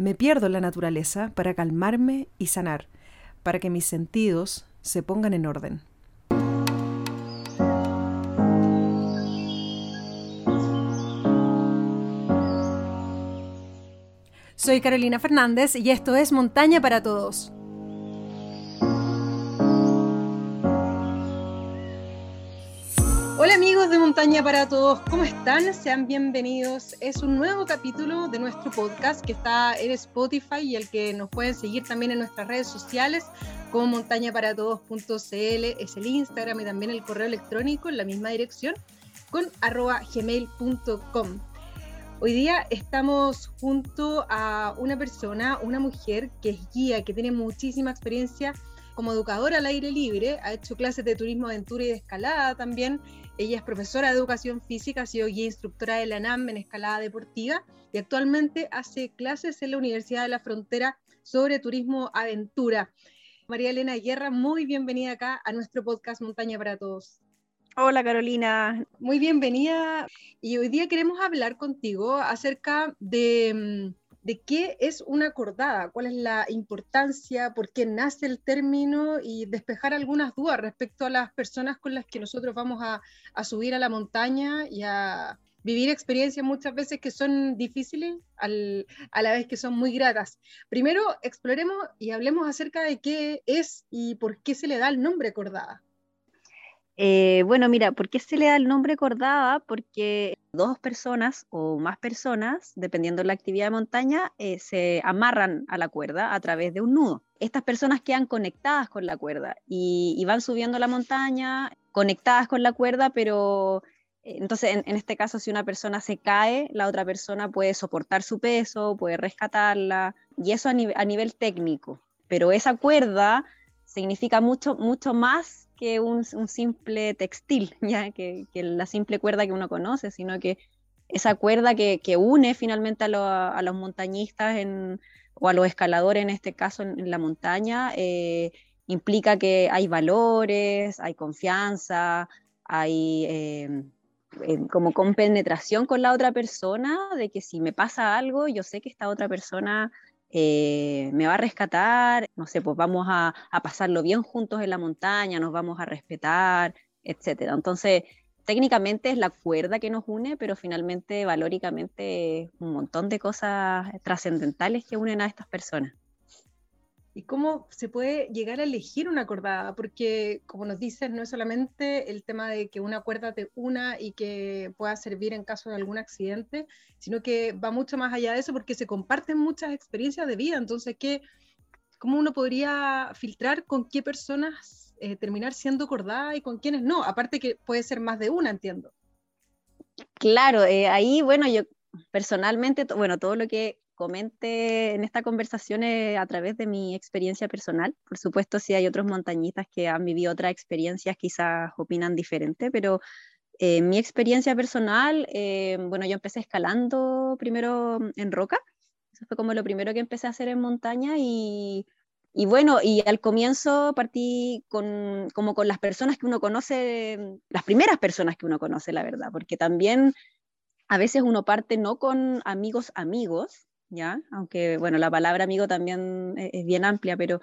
Me pierdo en la naturaleza para calmarme y sanar, para que mis sentidos se pongan en orden. Soy Carolina Fernández y esto es Montaña para Todos. Hola amigos de Montaña para Todos, ¿cómo están? Sean bienvenidos. Es un nuevo capítulo de nuestro podcast que está en Spotify y el que nos pueden seguir también en nuestras redes sociales como montañaparatodos.cl, es el Instagram y también el correo electrónico en la misma dirección con arroba gmail.com. Hoy día estamos junto a una persona, una mujer que es guía, que tiene muchísima experiencia como educadora al aire libre, ha hecho clases de turismo, aventura y de escalada también. Ella es profesora de educación física, ha sido guía instructora de la NAM en escalada deportiva y actualmente hace clases en la Universidad de la Frontera sobre turismo aventura. María Elena Guerra, muy bienvenida acá a nuestro podcast Montaña para Todos. Hola Carolina. Muy bienvenida. Y hoy día queremos hablar contigo acerca de, mm, de, qué es una cordada, cuál es la importancia, por qué nace el término y despejar algunas dudas respecto a las personas con las que nosotros vamos a, subir a la montaña y a vivir experiencias muchas veces que son difíciles al, a la vez que son muy gratas. Primero exploremos y hablemos acerca de qué es y por qué se le da el nombre cordada. Eh, bueno, mira, ¿por qué se le da el nombre cordada? Porque dos personas o más personas, dependiendo de la actividad de montaña, eh, se amarran a la cuerda a través de un nudo. Estas personas quedan conectadas con la cuerda y, van subiendo la montaña conectadas con la cuerda, pero eh, entonces en, este caso si una persona se cae, la otra persona puede soportar su peso, puede rescatarla y eso a, a nivel técnico. Pero esa cuerda significa mucho, mucho más que un, simple textil, ya que, la simple cuerda que uno conoce, sino que esa cuerda que, une finalmente a, los montañistas o a los escaladores, en este caso en, la montaña, eh, implica que hay valores, hay confianza, hay eh, como compenetración con la otra persona, de que si me pasa algo, yo sé que esta otra persona eh, me va a rescatar, no sé, pues vamos a, pasarlo bien juntos en la montaña, nos vamos a respetar, etcétera. Entonces, técnicamente es la cuerda que nos une, pero finalmente valóricamente un montón de cosas trascendentales que unen a estas personas y cómo se puede llegar a elegir una cordada, porque como nos dices, no es solamente el tema de que una cuerda te una y que pueda servir en caso de algún accidente, sino que va mucho más allá de eso porque se comparten muchas experiencias de vida. Entonces, ¿qué, ¿cómo uno podría filtrar con qué personas eh, terminar siendo cordada y con quiénes no? Aparte que puede ser más de una, entiendo. Claro, eh, ahí, bueno, yo personalmente, bueno, todo lo que comente en esta conversación a través de mi experiencia personal. Por supuesto, si hay otros montañistas que han vivido otras experiencias, quizás opinan diferente, pero eh, mi experiencia personal, eh, bueno, yo empecé escalando primero en roca, eso fue como lo primero que empecé a hacer en montaña y, y bueno, y al comienzo partí con, como con las personas que uno conoce, las primeras personas que uno conoce, la verdad, porque también a veces uno parte no con amigos amigos, ¿ya? Aunque, bueno, la palabra amigo también e-, es bien amplia, pero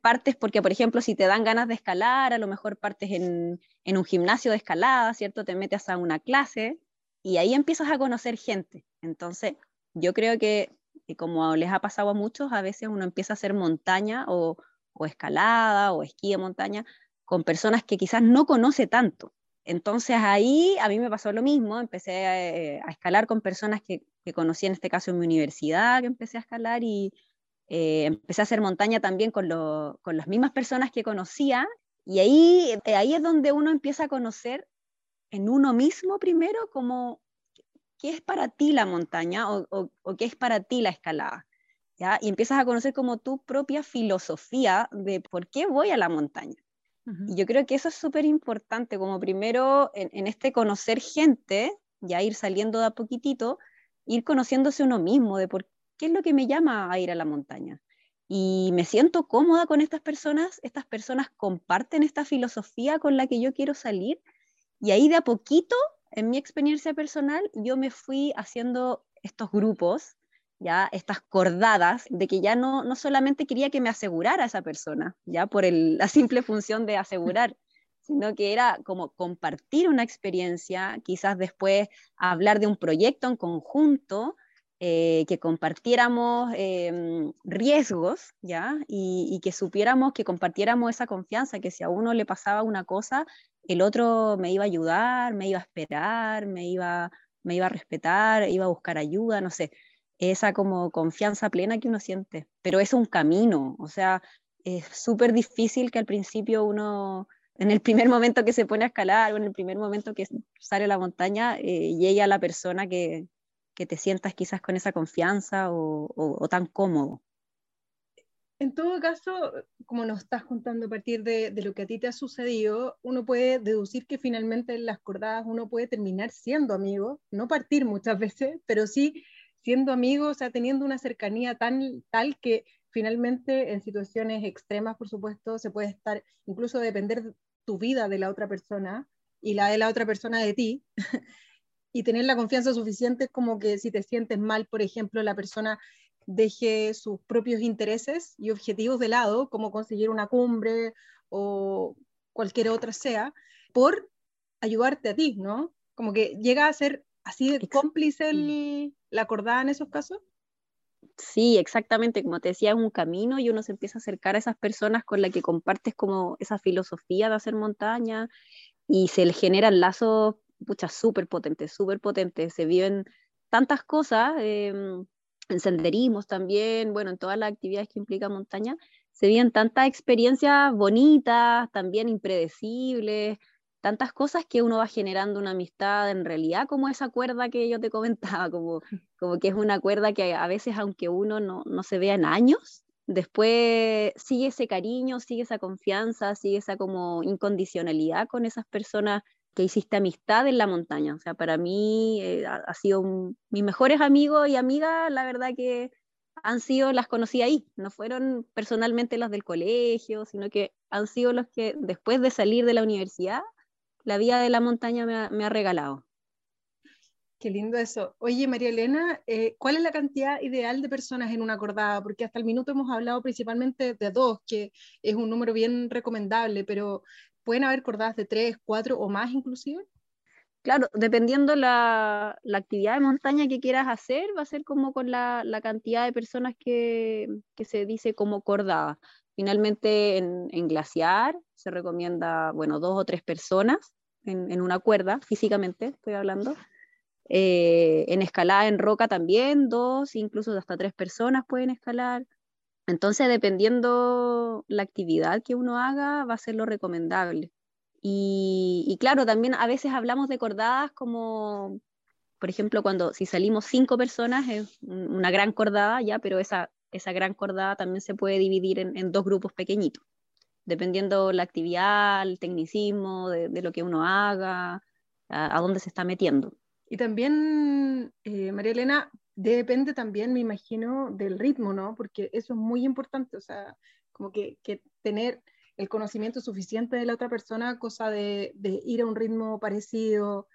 partes porque, por ejemplo, si te dan ganas de escalar, a lo mejor partes en, un gimnasio de escalada, ¿cierto? Te metes a una clase y ahí empiezas a conocer gente. Entonces, yo creo que, como les ha pasado a muchos, a veces uno empieza a hacer montaña o, o escalada o esquí de montaña con personas que quizás no conoce tanto. Entonces ahí a mí me pasó lo mismo, empecé a, a escalar con personas que que conocí en este caso en mi universidad, que empecé a escalar y eh, empecé a hacer montaña también con, con, las mismas personas que conocía. Y ahí, eh, ahí es donde uno empieza a conocer en uno mismo primero como qué es para ti la montaña o, o, qué es para ti la escalada. ¿ya? Y empiezas a conocer como tu propia filosofía de por qué voy a la montaña. Y yo creo que eso es súper importante, como primero en, en, este conocer gente, ya ir saliendo de a poquitito, ir conociéndose uno mismo, de por qué es lo que me llama a ir a la montaña. Y me siento cómoda con estas personas, estas personas comparten esta filosofía con la que yo quiero salir, y ahí de a poquito, en mi experiencia personal, yo me fui haciendo estos grupos ya estas cordadas de que ya no, no solamente quería que me asegurara esa persona, ya por la simple función de asegurar, sino que era como compartir una experiencia, quizás después hablar de un proyecto en conjunto, eh, que compartiéramos em, riesgos, ¿ya? Y, que supiéramos, que compartiéramos esa confianza, que si a uno le pasaba una cosa, el otro me iba a ayudar, me iba a esperar, me iba, me iba a respetar, iba a buscar ayuda, no sé, esa como confianza plena que uno siente. Pero es un camino, o sea, es súper difícil que al principio uno en el primer momento que se pone a escalar o en el primer momento que sale a la montaña, eh, llegue a la persona que, que, te sientas quizás con esa confianza o, o, tan cómodo. En todo caso, como nos estás contando a partir de, de, lo que a ti te ha sucedido, uno puede deducir que finalmente en las cordadas uno puede terminar siendo amigo, no partir muchas veces, pero sí siendo amigo, o sea, teniendo una cercanía tan tal que finalmente en situaciones extremas, por supuesto, se puede estar, incluso depender tu vida de la otra persona y la de la otra persona de ti, y tener la confianza suficiente como que si te sientes mal, por ejemplo, la persona deje sus propios intereses y objetivos de lado, como conseguir una cumbre o cualquier otra sea, por ayudarte a ti, ¿no? Como que llega a ser así de cómplice el, la acordada en esos casos. Sí, exactamente, como te decía, es un camino y uno se empieza a acercar a esas personas con las que compartes como esa filosofía de hacer montaña y se le generan lazos, pucha, súper potentes, súper potentes, se viven tantas cosas, em, en senderismos también, bueno, en todas las actividades que implica montaña, se viven tantas experiencias bonitas, también impredecibles, tantas cosas que uno va generando una amistad en realidad como esa cuerda que yo te comentaba, como, como que es una cuerda que a veces aunque uno no, no se vea en años, después sigue ese cariño, sigue esa confianza, sigue esa como incondicionalidad con esas personas que hiciste amistad en la montaña. O sea, para mí eh, ha, sido mis mejores amigos y amigas, la verdad que han sido, las conocí ahí, no fueron personalmente las del colegio, sino que han sido los que después de salir de la universidad la vía de la montaña me ha, regalado. Qué lindo eso. Oye, María Elena, eh, ¿cuál es la cantidad ideal de personas en una cordada? Porque hasta el minuto hemos hablado principalmente de dos, que es un número bien recomendable, pero ¿pueden haber cordadas de tres, cuatro o más inclusive? Claro, dependiendo la, la actividad de montaña que quieras hacer, va a ser como con la, la cantidad de personas que, que, se dice como cordada. Finalmente, en, en, glaciar se recomienda, bueno, dos o tres personas en, una cuerda, físicamente estoy hablando. Eh, en escalada en roca también, dos, incluso hasta tres personas pueden escalar. Entonces, dependiendo la actividad que uno haga, va a ser lo recomendable. Y, y, claro, también a veces hablamos de cordadas como, por ejemplo, cuando si salimos cinco personas es una gran cordada ya, pero esa esa gran cordada también se puede dividir en, dos grupos pequeñitos, dependiendo la actividad, el tecnicismo, de, lo que uno haga, a, dónde se está metiendo. Y también, eh, María Elena, depende también, me imagino, del ritmo, ¿no? Porque eso es muy importante, o sea, como que, tener el conocimiento suficiente de la otra persona, cosa de, de ir a un ritmo parecido.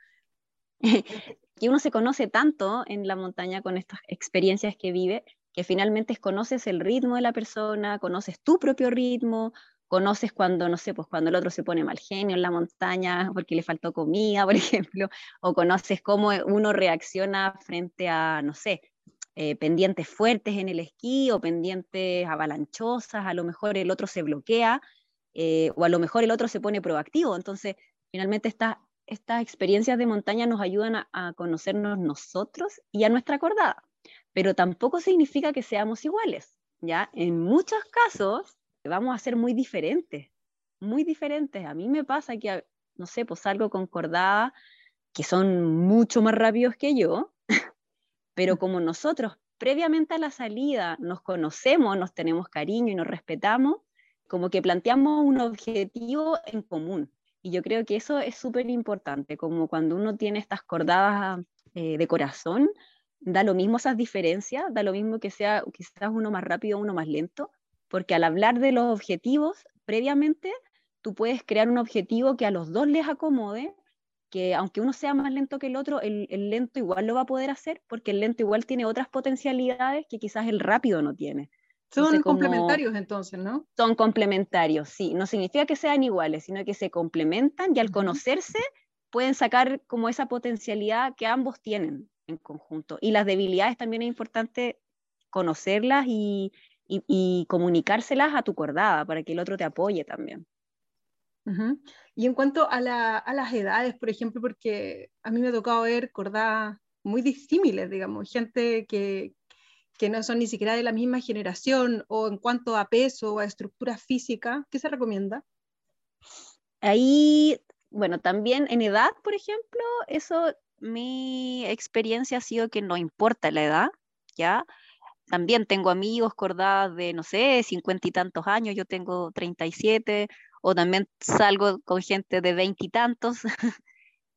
y uno se conoce tanto en la montaña con estas experiencias que vive, que finalmente conoces el ritmo de la persona, conoces tu propio ritmo, conoces cuando, no sé, pues cuando el otro se pone mal genio en la montaña porque le faltó comida, por ejemplo, o conoces cómo uno reacciona frente a, no sé, eh, pendientes fuertes en el esquí o pendientes avalanchosas, a lo mejor el otro se bloquea eh, o a lo mejor el otro se pone proactivo. Entonces, finalmente estas experiencias de montaña nos ayudan a, a conocernos nosotros y a nuestra acordada pero tampoco significa que seamos iguales, ¿ya? En muchos casos vamos a ser muy diferentes, muy diferentes. A mí me pasa que, no sé, pues algo concordada, que son mucho más rápidos que yo, pero como nosotros previamente a la salida nos conocemos, nos tenemos cariño y nos respetamos, como que planteamos un objetivo en común. Y yo creo que eso es súper importante, como cuando uno tiene estas cordadas eh, de corazón, da lo mismo esas diferencias, da lo mismo que sea quizás uno más rápido o uno más lento, porque al hablar de los objetivos previamente, tú puedes crear un objetivo que a los dos les acomode, porque aunque uno sea más lento que el otro, el, lento igual lo va a poder hacer, porque el lento igual tiene otras potencialidades que quizás el rápido no tiene. Son complementarios entonces, ¿no? Son complementarios, sí. No significa que sean iguales, sino que se complementan y al conocerse pueden sacar como esa potencialidad que ambos tienen en conjunto. Y las debilidades también es importante conocerlas y, y, comunicárselas a tu cordada para que el otro te apoye también. Y en cuanto a, las edades, por ejemplo, porque a mí me ha tocado ver cordadas muy disímiles, digamos, gente que, que no son ni siquiera de la misma generación, o en cuanto a peso o a estructura física, ¿qué se recomienda? Ahí, bueno, también en edad, por ejemplo, eso, mi experiencia ha sido que no importa la edad, ¿ya? También tengo amigos cordadas de, no sé, cincuenta y tantos años, yo tengo 37, o también salgo con gente de veintitantos.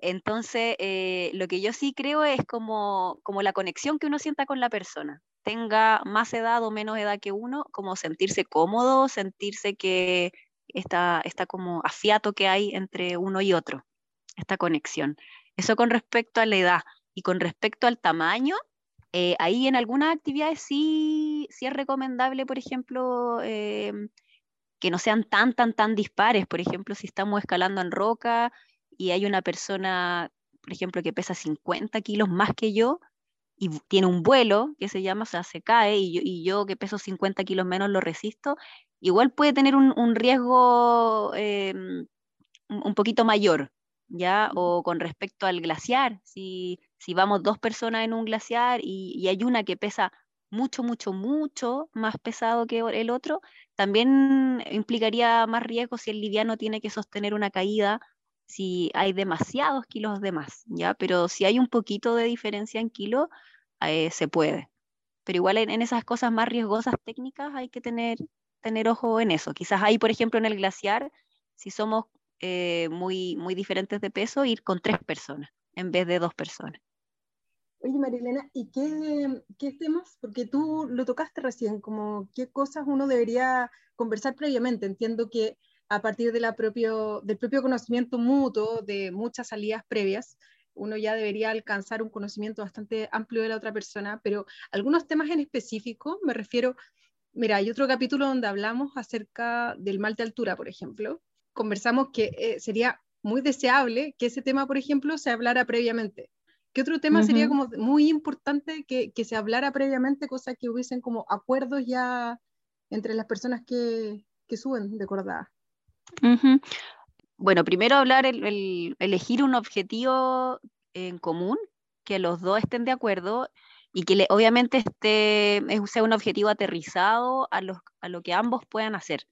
Entonces, eh, lo que yo sí creo es como, como la conexión que uno sienta con la persona tenga más edad o menos edad que uno, como sentirse cómodo, sentirse que está, está como afiato que hay entre uno y otro, esta conexión. Eso con respecto a la edad y con respecto al tamaño, eh, ahí en algunas actividades sí, sí es recomendable, por ejemplo, eh, que no sean tan, tan, tan dispares. Por ejemplo, si estamos escalando en roca y hay una persona, por ejemplo, que pesa 50 kilos más que yo, y tiene un vuelo que se llama, o sea, se cae y yo, que peso 50 kilos menos lo resisto, igual puede tener un, riesgo em, un poquito mayor, ¿ya? O con respecto al glaciar, si, si vamos dos personas en un glaciar y, hay una que pesa mucho, mucho, mucho más pesado que el otro, también implicaría más riesgo si el liviano tiene que sostener una caída si hay demasiados kilos de más, ¿ya? Pero si hay un poquito de diferencia en kilo, eh, se puede. Pero igual en, esas cosas más riesgosas técnicas hay que tener, tener ojo en eso. Quizás ahí, por ejemplo, en el glaciar, si somos eh, muy, muy diferentes de peso, ir con tres personas en vez de dos personas. Oye, Marilena, ¿y qué, qué, temas? Porque tú lo tocaste recién, como qué cosas uno debería conversar previamente. Entiendo que a partir de la propio, del propio conocimiento mutuo, de muchas salidas previas, uno ya debería alcanzar un conocimiento bastante amplio de la otra persona, pero algunos temas en específico, me refiero, mira, hay otro capítulo donde hablamos acerca del mal de altura, por ejemplo. Conversamos que eh, sería muy deseable que ese tema, por ejemplo, se hablara previamente. ¿Qué otro tema sería como muy importante que, que, se hablara previamente, cosa que hubiesen como acuerdos ya entre las personas que, que suben de cordada? Bueno, primero hablar, el, elegir un objetivo en común, que los dos estén de acuerdo y que obviamente este sea un objetivo aterrizado a, a lo que ambos puedan hacer.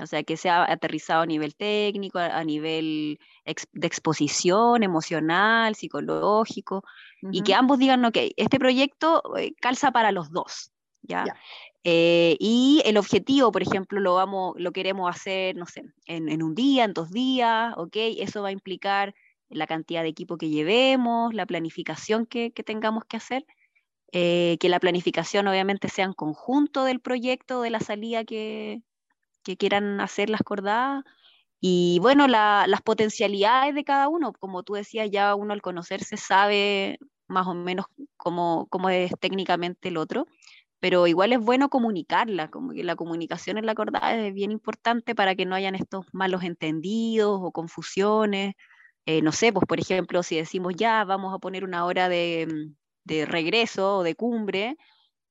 O sea, que sea aterrizado a nivel técnico, a, nivel de exposición emocional, psicológico, y que ambos digan, ok, este proyecto eh, calza para los dos. ¿ya? Eh, y el objetivo, por ejemplo, lo, vamos, lo queremos hacer, no sé, en, un día, en dos días, ¿ok? Eso va a implicar la cantidad de equipo que llevemos, la planificación que, tengamos que hacer, eh, que la planificación obviamente sea en conjunto del proyecto, de la salida que, quieran hacer las cordadas. Y bueno, las potencialidades de cada uno, como tú decías, ya uno al conocerse sabe más o menos cómo, cómo es técnicamente el otro pero igual es bueno comunicarla, como que la comunicación en la cordada es bien importante para que no hayan estos malos entendidos o confusiones. Eh, no sé, pues por ejemplo, si decimos ya vamos a poner una hora de, mm, regreso o de cumbre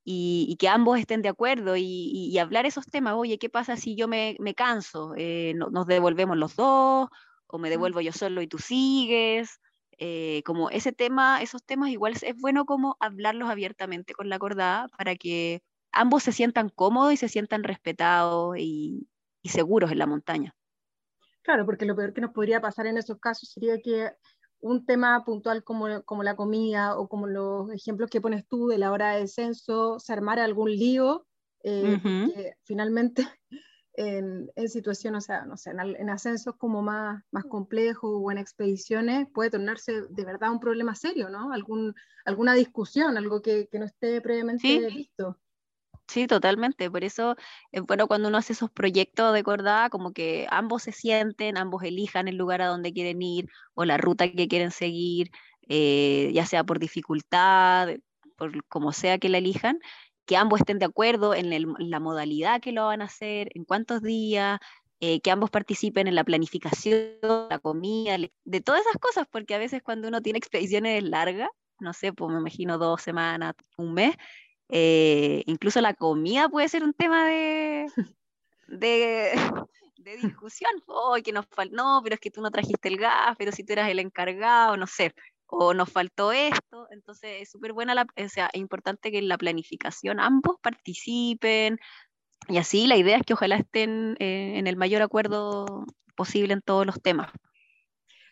y, que ambos estén de acuerdo y, hablar esos temas, oye, ¿qué pasa si yo me, canso? Eh, ¿Nos devolvemos los dos? ¿O me devuelvo yo solo y tú sigues? Eh, como ese tema, esos temas igual es bueno como hablarlos abiertamente con la acordada para que ambos se sientan cómodos y se sientan respetados y, seguros en la montaña. Claro, porque lo peor que nos podría pasar en esos casos sería que un tema puntual como, como la comida o como los ejemplos que pones tú de la hora de descenso, se armara algún lío, eh, que finalmente en, en situaciones, o sea, no sé, en, ascensos como más, más complejos o en expediciones, puede tornarse de verdad un problema serio, ¿no? Algún, alguna discusión, algo que, que no esté previamente visto. Sí, totalmente. Por eso es bueno cuando uno hace esos proyectos de cordada, como que ambos se sienten, ambos elijan el lugar a donde quieren ir o la ruta que quieren seguir, eh, ya sea por dificultad, por como sea que la elijan, que ambos estén de acuerdo en, la modalidad que lo van a hacer, en cuántos días, eh, que ambos participen en la planificación, la comida, de todas esas cosas, porque a veces cuando uno tiene expediciones largas, no sé, pues me imagino dos semanas, un mes, eh, incluso la comida puede ser un tema de, de, discusión. Oh, que nos faltó, no, pero es que tú no trajiste el gas, pero si tú eras el encargado, no sé, o nos faltó esto. Entonces es súper buena, la, o sea, es importante que en la planificación ambos participen. Y así la idea es que ojalá estén eh, en el mayor acuerdo posible en todos los temas.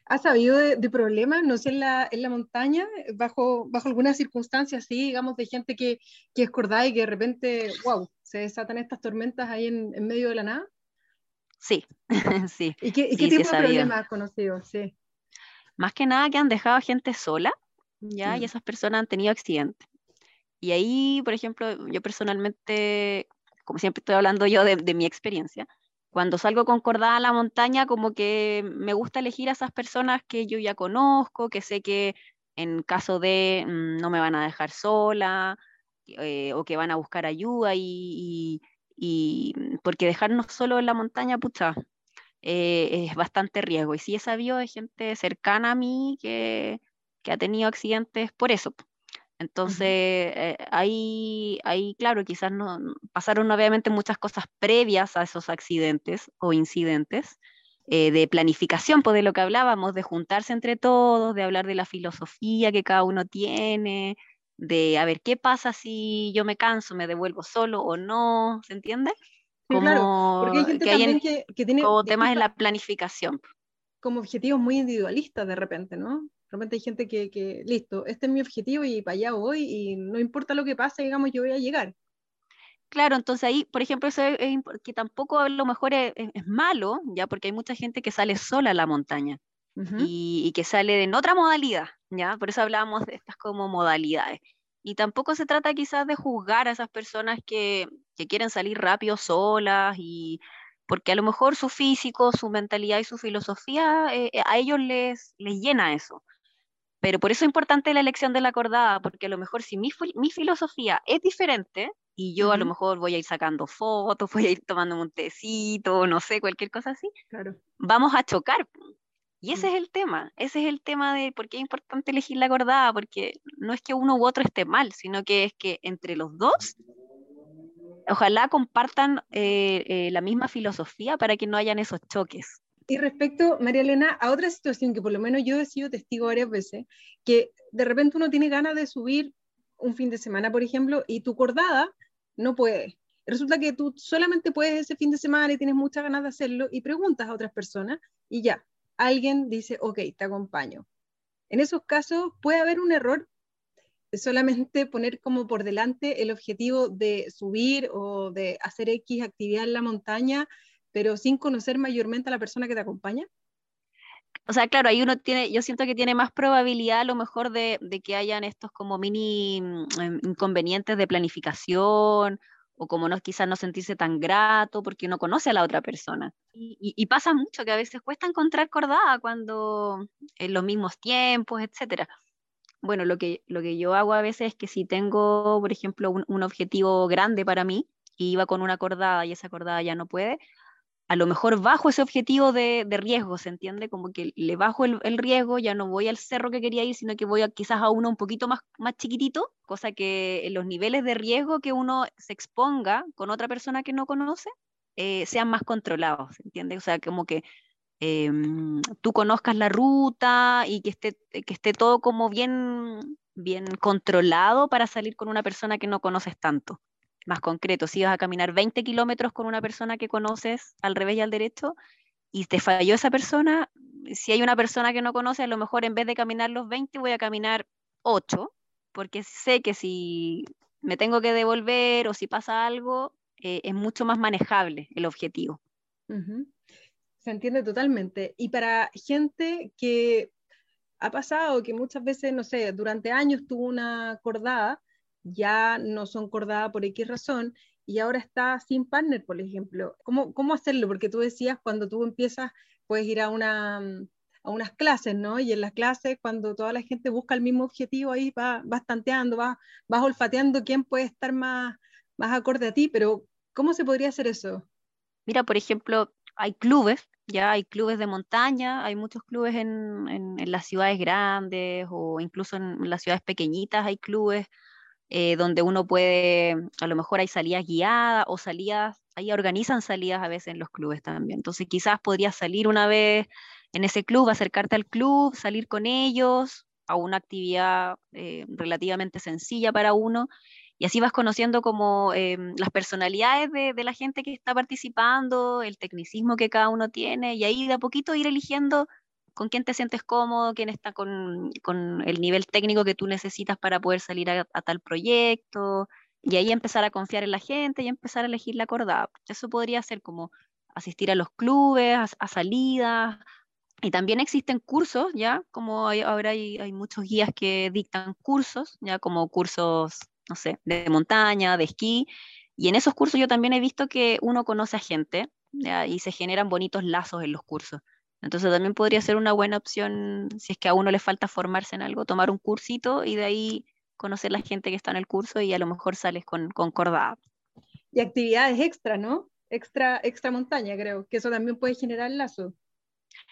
¿Has sabido de, problemas, no sé, en la, en la montaña, bajo, bajo algunas circunstancias, sí, digamos, de gente que, que es cordada y que de repente, wow, se desatan estas tormentas ahí en, en medio de la nada? Sí, sí. ¿Y qué, qué tipo de problemas has conocido? Sí. Más que nada que han dejado a gente sola, ¿ya? Y mm. esas personas han tenido accidentes. Y ahí, por ejemplo, yo personalmente, como siempre estoy hablando yo de, de mi experiencia, cuando salgo con cordada a la montaña, como que me gusta elegir a esas personas que yo ya conozco, que sé que en caso de mm, no me van a dejar sola eh, o que van a buscar ayuda y, porque dejarnos solo en la montaña, pucha, eh, es bastante riesgo. Y sí he sabido de gente cercana a mí que ha tenido accidentes por eso. Entonces, eh, ahí, ahí, claro, quizás no, pasaron obviamente muchas cosas previas a esos accidentes o incidentes, eh, de planificación, pues de lo que hablábamos, de juntarse entre todos, de hablar de la filosofía que cada uno tiene, de a ver qué pasa si yo me canso, me devuelvo solo o no, ¿se entiende? Sí, claro, porque hay gente también que, que, tiene... Como temas en la planificación. Como objetivos muy individualistas de repente, ¿no? Realmente hay gente que, que, listo, este es mi objetivo y para allá voy y no importa lo que pase, digamos, yo voy a llegar. Claro, entonces ahí, por ejemplo, eso es, que tampoco a lo mejor es, malo, ya, porque hay mucha gente que sale sola a la montaña y, y, que sale en otra modalidad, ya, por eso hablábamos de estas como modalidades. Y tampoco se trata quizás de juzgar a esas personas que, que quieren salir rápido solas y porque a lo mejor su físico, su mentalidad y su filosofía, eh, a ellos les, les llena eso. Pero por eso es importante la elección de la acordada, porque a lo mejor si mi, mi filosofía es diferente, y yo a lo mejor voy a ir sacando fotos, voy a ir tomando un tecito, no sé, cualquier cosa así, claro. vamos a chocar. Y ese mm. es el tema, ese es el tema de por qué es importante elegir la acordada, porque no es que uno u otro esté mal, sino que es que entre los dos, ojalá compartan eh, eh, la misma filosofía para que no hayan esos choques. Y respecto, María Elena, a otra situación que por lo menos yo he sido testigo varias veces, que de repente uno tiene ganas de subir un fin de semana, por ejemplo, y tu cordada no puede. Resulta que tú solamente puedes ese fin de semana y tienes muchas ganas de hacerlo y preguntas a otras personas y ya, alguien dice, ok, te acompaño. En esos casos puede haber un error solamente poner como por delante el objetivo de subir o de hacer X actividad en la montaña pero sin conocer mayormente a la persona que te acompaña? O sea, claro, ahí uno tiene, yo siento que tiene más probabilidad a lo mejor de, que hayan estos como mini mm, inconvenientes de planificación o como no quizás no sentirse tan grato porque uno conoce a la otra persona. Y, y, pasa mucho que a veces cuesta encontrar cordada cuando en los mismos tiempos, etcétera. Bueno, lo que, lo que yo hago a veces es que si tengo, por ejemplo, un, un objetivo grande para mí y iba con una cordada y esa cordada ya no puede, a lo mejor bajo ese objetivo de, riesgo, ¿se entiende? Como que le bajo el, riesgo, ya no voy al cerro que quería ir, sino que voy a, quizás a uno un poquito más, chiquitito, cosa que los niveles de riesgo que uno se exponga con otra persona que no conoce eh, sean más controlados, ¿se entiende? O sea, como que em, tú conozcas la ruta y que esté, que esté todo como bien, bien controlado para salir con una persona que no conoces tanto más concreto, si vas a caminar 20 kilómetros con una persona que conoces al revés y al derecho y te falló esa persona, si hay una persona que no conoce, a lo mejor en vez de caminar los 20 voy a caminar 8, porque sé que si me tengo que devolver o si pasa algo, eh, es mucho más manejable el objetivo. Se entiende totalmente. Y para gente que ha pasado, que muchas veces, no sé, durante años tuvo una cordada, ya no son cordadas por X razón y ahora está sin partner, por ejemplo. ¿Cómo, cómo hacerlo? Porque tú decías, cuando tú empiezas, puedes ir a, una, a unas clases, ¿no? Y en las clases, cuando toda la gente busca el mismo objetivo, ahí vas, vas tanteando, vas, olfateando quién puede estar más, más acorde a ti, pero ¿cómo se podría hacer eso? Mira, por ejemplo, hay clubes, ya hay clubes de montaña, hay muchos clubes en, en, las ciudades grandes o incluso en las ciudades pequeñitas hay clubes eh, donde uno puede, a lo mejor hay salidas guiadas o salidas, ahí organizan salidas a veces en los clubes también. Entonces quizás podrías salir una vez en ese club, acercarte al club, salir con ellos a una actividad eh, relativamente sencilla para uno y así vas conociendo como em, las personalidades de, de, la gente que está participando, el tecnicismo que cada uno tiene, y ahí de a poquito ir eligiendo con quién te sientes cómodo, quién está con, con el nivel técnico que tú necesitas para poder salir a, tal proyecto, y ahí empezar a confiar en la gente y empezar a elegir la acordada. Eso podría ser como asistir a los clubes, a, salidas, y también existen cursos, ya, como ahora hay, hay, muchos guías que dictan cursos, ya como cursos no sé, de montaña, de esquí. Y en esos cursos yo también he visto que uno conoce a gente y se generan bonitos lazos en los cursos. Entonces también podría ser una buena opción, si es que a uno le falta formarse en algo, tomar un cursito y de ahí conocer la gente que está en el curso y a lo mejor sales con, con cordada. Y actividades extra, ¿no? Extra, extra montaña, creo, que eso también puede generar lazos.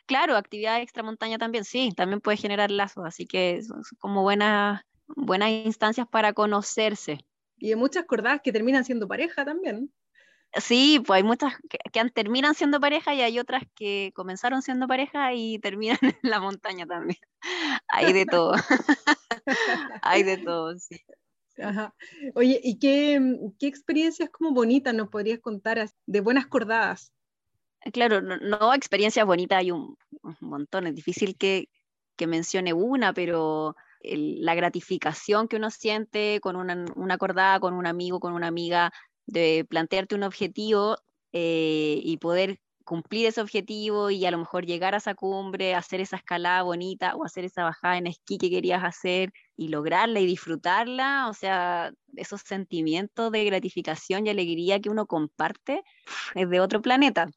Claro, actividad extra montaña también, sí, también puede generar lazos, así que son como buenas buenas instancias para conocerse. Y hay muchas cordadas que terminan siendo pareja también. Sí, pues hay muchas que, terminan siendo pareja y hay otras que comenzaron siendo pareja y terminan en la montaña también. Hay de todo. hay de todo, sí. Ajá. Oye, ¿y qué, qué, experiencias como bonitas nos podrías contar de buenas cordadas? Claro, no, experiencias bonitas hay un, montón, es difícil que, que mencione una, pero la gratificación que uno siente con una, una, acordada, con un amigo, con una amiga, de plantearte un objetivo eh, y poder cumplir ese objetivo y a lo mejor llegar a esa cumbre, hacer esa escalada bonita o hacer esa bajada en esquí que querías hacer y lograrla y disfrutarla, o sea, esos sentimientos de gratificación y alegría que uno comparte es de otro planeta.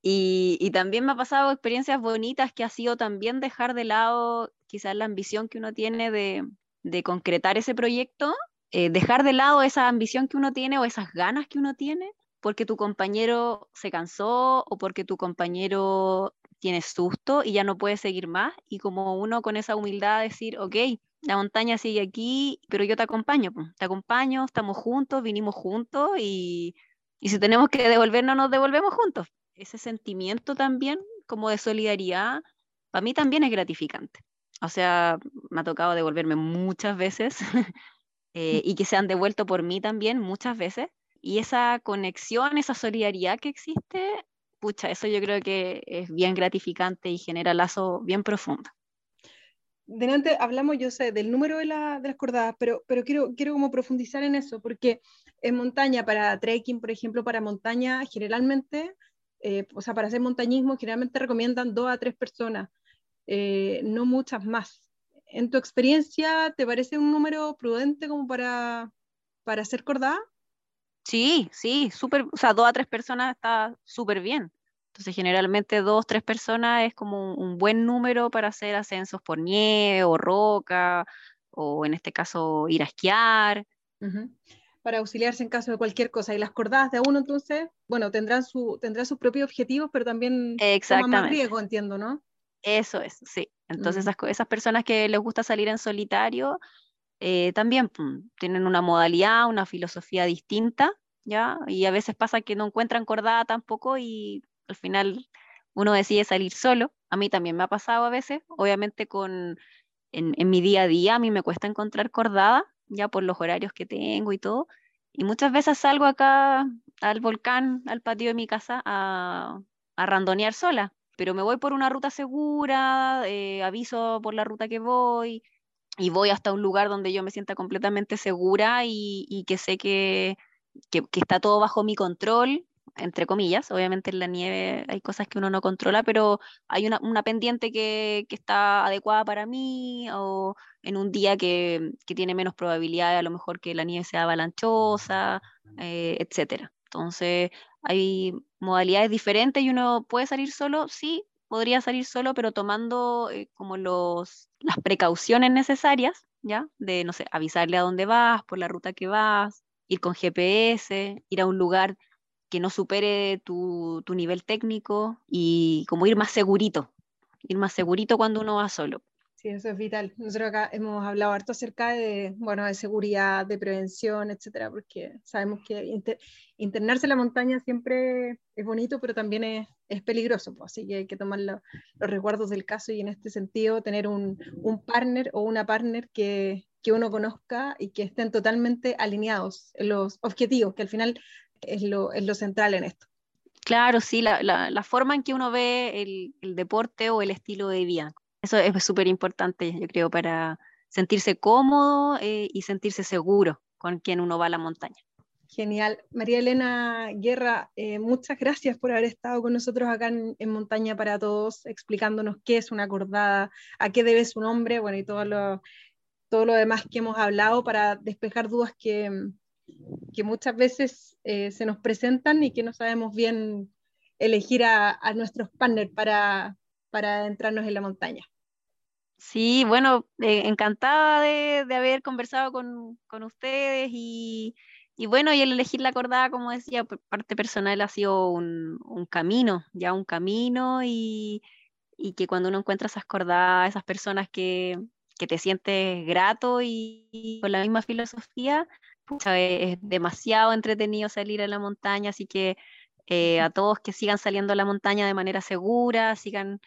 Y, y, también me ha pasado experiencias bonitas que ha sido también dejar de lado quizás la ambición que uno tiene de, de concretar ese proyecto, eh, dejar de lado esa ambición que uno tiene o esas ganas que uno tiene porque tu compañero se cansó o porque tu compañero tiene susto y ya no puede seguir más y como uno con esa humildad decir, ok, la montaña sigue aquí, pero yo te acompaño, te acompaño, estamos juntos, vinimos juntos y, y si tenemos que devolvernos, nos devolvemos juntos. Ese sentimiento también como de solidaridad, para mí también es gratificante. O sea, me ha tocado devolverme muchas veces eh, y que se han devuelto por mí también muchas veces. Y esa conexión, esa solidaridad que existe, pucha, eso yo creo que es bien gratificante y genera lazo bien profundo. Delante hablamos, yo sé, del número de, las cordadas, pero, pero quiero, quiero como profundizar en eso, porque en montaña, para trekking, por ejemplo, para montaña, generalmente, eh, o sea, para hacer montañismo, generalmente recomiendan dos a tres personas. Eh, no muchas más. ¿En tu experiencia te parece un número prudente como para, para ser cordada? Sí, sí, súper, o sea, dos a tres personas está súper bien. Entonces, generalmente dos, tres personas es como un, buen número para hacer ascensos por nieve o roca, o en este caso ir a esquiar. Para auxiliarse en caso de cualquier cosa. Y las cordadas de uno, entonces, bueno, tendrán, su, tendrán sus propios objetivos, pero también toman más riesgo, entiendo, ¿no? Eso es, sí. Entonces esas, personas que les gusta salir en solitario eh, también tienen una modalidad, una filosofía distinta, ¿ya? Y a veces pasa que no encuentran cordada tampoco y al final uno decide salir solo. A mí también me ha pasado a veces, obviamente con, en, en mi día a día a mí me cuesta encontrar cordada, ya por los horarios que tengo y todo. Y muchas veces salgo acá al volcán, al patio de mi casa, a, a randonear sola pero me voy por una ruta segura, eh, aviso por la ruta que voy y voy hasta un lugar donde yo me sienta completamente segura y, que sé que, que, está todo bajo mi control entre comillas. Obviamente en la nieve hay cosas que uno no controla, pero hay una, una pendiente que, que, está adecuada para mí o en un día que, que, tiene menos probabilidad a lo mejor que la nieve sea avalanchosa, eh, etc. Entonces hay modalidades diferentes y uno puede salir solo, sí, podría salir solo, pero tomando eh, como los, las precauciones necesarias, ¿ya? De, no sé, avisarle a dónde vas, por la ruta que vas, ir con GPS, ir a un lugar que no supere tu, tu nivel técnico y como ir más segurito, ir más segurito cuando uno va solo. Sí, eso es vital. Nosotros acá hemos hablado harto acerca de, bueno, de seguridad, de prevención, etcétera, porque sabemos que internarse en la montaña siempre es bonito, pero también es, es peligroso, pues, así que hay que tomar los resguardos del caso y en este sentido tener un, un partner o una partner que, que uno conozca y que estén totalmente alineados en los objetivos, que al final es lo, es lo central en esto. Claro, sí, la, la, la, forma en que uno ve el, el, deporte o el estilo de vida. Eso es súper importante, yo creo, para sentirse cómodo eh, y sentirse seguro con quien uno va a la montaña. Genial. María Elena Guerra, eh, muchas gracias por haber estado con nosotros acá en, Montaña para Todos, explicándonos qué es una acordada, a qué debe su nombre, bueno, y todo lo, todo lo demás que hemos hablado para despejar dudas que, que muchas veces eh, se nos presentan y que no sabemos bien elegir a, a nuestros partners para, para adentrarnos en la montaña. Sí, bueno, eh, encantada de, de, haber conversado con, con ustedes y, y, bueno, y el elegir la acordada, como decía, por parte personal ha sido un, un camino, ya un camino y, y, que cuando uno encuentra esas cordadas, esas personas que, que te sientes grato y, con la misma filosofía, es demasiado entretenido salir a la montaña, así que eh, a todos que sigan saliendo a la montaña de manera segura, sigan,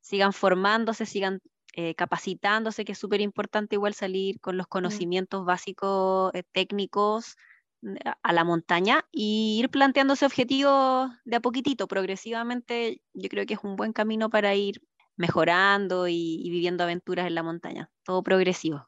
sigan formándose, sigan eh, capacitándose, que es súper importante igual salir con los conocimientos básicos eh, técnicos mm, a la montaña y ir planteándose objetivos de a poquitito, progresivamente, yo creo que es un buen camino para ir mejorando y, y, viviendo aventuras en la montaña, todo progresivo.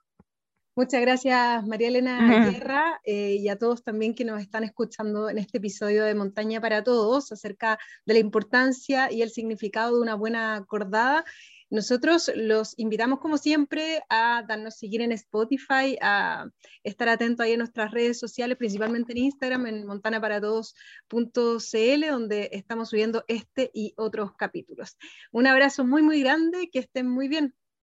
Muchas gracias María Elena Guerra eh, y a todos también que nos están escuchando en este episodio de Montaña para Todos acerca de la importancia y el significado de una buena acordada nosotros los invitamos, como siempre, a darnos seguir en Spotify, a estar atentos ahí en nuestras redes sociales, principalmente en Instagram, en montanaparatodos.cl, donde estamos subiendo este y otros capítulos. Un abrazo muy, muy grande, que estén muy bien.